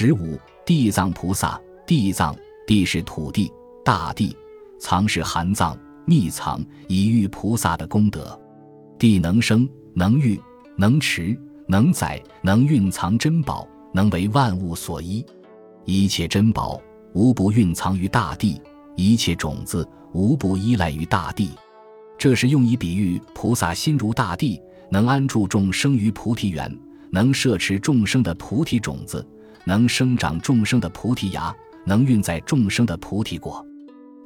十五，地藏菩萨。地藏，地是土地、大地；藏是含藏、秘藏，以喻菩萨的功德。地能生，能育，能持，能载，能蕴藏珍宝，能为万物所依。一切珍宝无不蕴藏于大地，一切种子无不依赖于大地。这是用以比喻菩萨心如大地，能安住众生于菩提园，能摄持众生的菩提种子，能生长众生的菩提芽，能运载众生的菩提果。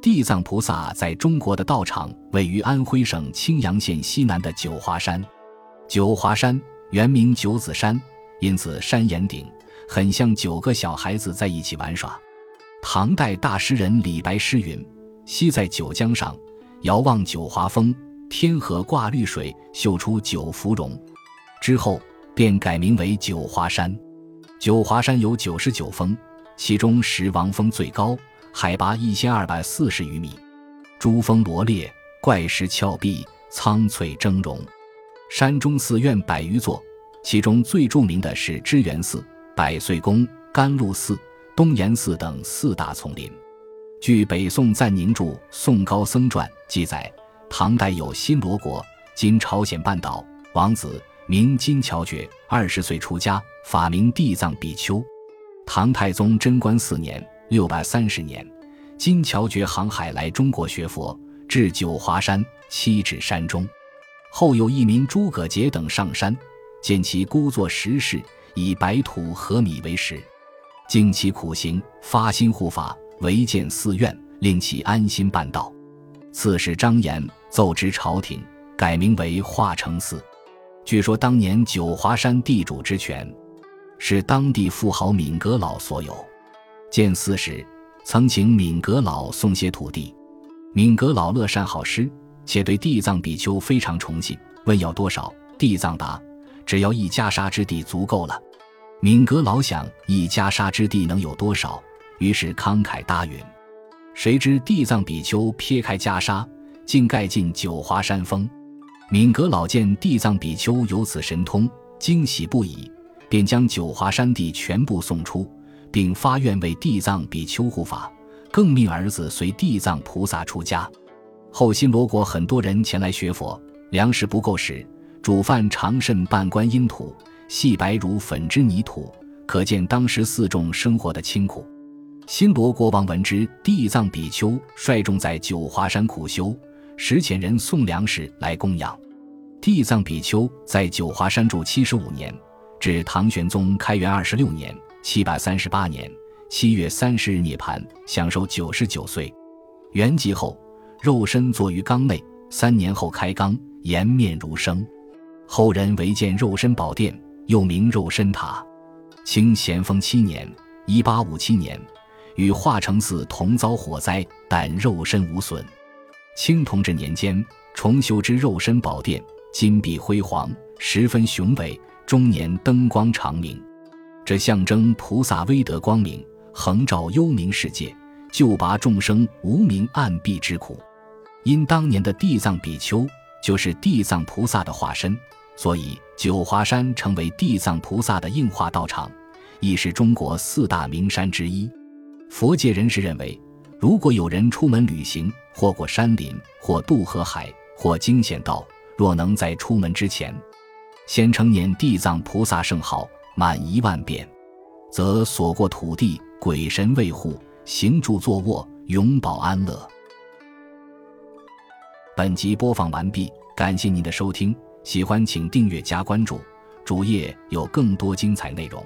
地藏菩萨在中国的道场位于安徽省青阳县西南的九华山。九华山原名九子山，因此山岩顶很像九个小孩子在一起玩耍。唐代大诗人李白诗云：“西在九江上。”遥望九华峰，天河挂绿水，秀出九芙蓉。之后便改名为九华山。九华山有九十九峰，其中石王峰最高，海拔一千二百四十余米。珠峰罗列，怪石峭壁，苍翠峥嵘。山中寺院百余座，其中最著名的是知园寺、百岁宫、甘露寺、东岩寺等四大丛林。据北宋赞宁著《宋高僧传》记载，唐代有新罗国（今朝鲜半岛）王子，名金乔觉，二十岁出家，法名地藏比丘。唐太宗贞观四年（六百三十年），金乔觉航海来中国学佛，至九华山，七指山中。后有一名诸葛节等上山，见其孤坐石室，以白土和米为食，经其苦行，发心护法。违建寺院，令其安心办道。刺史张延奏知朝廷，改名为化成寺。据说当年九华山地主之权，是当地富豪敏阁老所有。建寺时，曾请敏阁老送些土地。敏阁老乐善好施，且对地藏比丘非常崇敬，问要多少，地藏答：只要一袈裟之地足够了。敏阁老想一袈裟之地能有多少？于是慷慨答允，谁知地藏比丘撇开袈裟，竟盖进九华山峰。敏格老见地藏比丘有此神通，惊喜不已，便将九华山地全部送出，并发愿为地藏比丘护法，更命儿子随地藏菩萨出家。后新罗国很多人前来学佛，粮食不够时，煮饭常甚半观音土，细白如粉之泥土，可见当时四众生活的清苦。新罗国王闻之，地藏比丘率众在九华山苦修，时遣人送粮食来供养。地藏比丘在九华山住七十五年，至唐玄宗开元二十六年（七百三十八年）七月三十日涅槃，享寿九十九岁。圆寂后，肉身坐于缸内，三年后开缸，颜面如生。后人为建肉身宝殿，又名肉身塔。清咸丰七年（一八五七年）。与化成寺同遭火灾，但肉身无损。清同治年间重修之肉身宝殿，金碧辉煌，十分雄伟，终年灯光长明。这象征菩萨威德光明，横照幽冥世界，救拔众生无明暗蔽之苦。因当年的地藏比丘就是地藏菩萨的化身，所以九华山成为地藏菩萨的应化道场，亦是中国四大名山之一。佛界人士认为，如果有人出门旅行，或过山林，或渡河海，或经险道，若能在出门之前，先称念地藏菩萨圣号满一万遍，则所过土地鬼神卫护，行住坐卧永保安乐。本集播放完毕，感谢您的收听，喜欢请订阅加关注，主页有更多精彩内容。